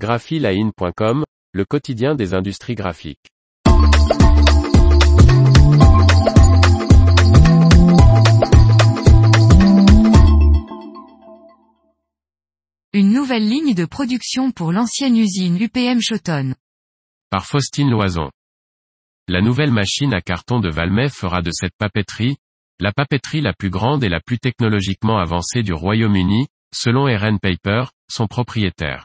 graphiline.com, le quotidien des industries graphiques. Une nouvelle ligne de production pour l'ancienne usine UPM Choton. Par Faustine Loison. La nouvelle machine à carton de Valmet fera de cette papeterie, la papeterie la plus grande et la plus technologiquement avancée du Royaume-Uni, selon RN Paper, son propriétaire.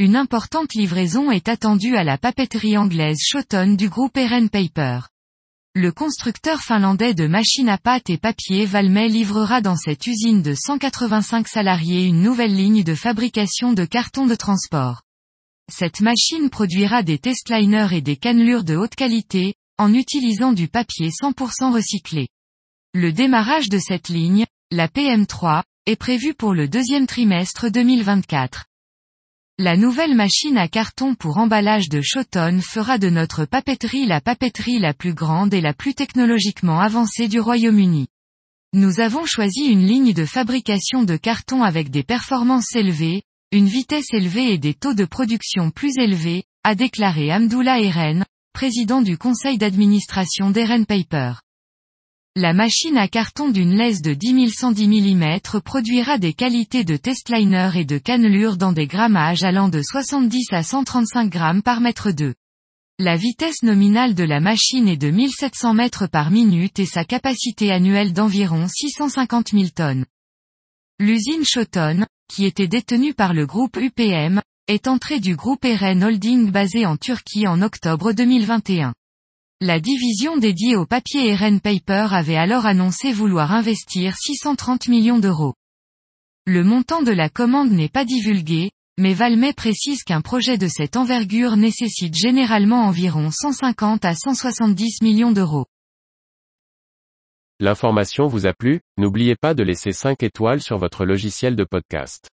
Une importante livraison est attendue à la papeterie anglaise Choton du groupe RN Paper. Le constructeur finlandais de machines à pâte et papier Valmet livrera dans cette usine de 185 salariés une nouvelle ligne de fabrication de cartons de transport. Cette machine produira des testliners et des cannelures de haute qualité, en utilisant du papier 100% recyclé. Le démarrage de cette ligne, la PM3, est prévu pour le deuxième trimestre 2024. La nouvelle machine à carton pour emballage de Choton fera de notre papeterie la papeterie la plus grande et la plus technologiquement avancée du Royaume-Uni. Nous avons choisi une ligne de fabrication de carton avec des performances élevées, une vitesse élevée et des taux de production plus élevés, a déclaré Amdoula Eren, président du conseil d'administration d'Eren Paper. La machine à carton d'une laisse de 10110 mm produira des qualités de testliner et de cannelure dans des grammages allant de 70 à 135 grammes par mètre 2. La vitesse nominale de la machine est de 1700 mètres par minute et sa capacité annuelle d'environ 650 000 tonnes. L'usine Choton, qui était détenue par le groupe UPM, est entrée du groupe RN Holding basé en Turquie en octobre 2021. La division dédiée au papier RN Paper avait alors annoncé vouloir investir 630 millions d'euros. Le montant de la commande n'est pas divulgué, mais Valmet précise qu'un projet de cette envergure nécessite généralement environ 150 à 170 millions d'euros. L'information vous a plu, n'oubliez pas de laisser 5 étoiles sur votre logiciel de podcast.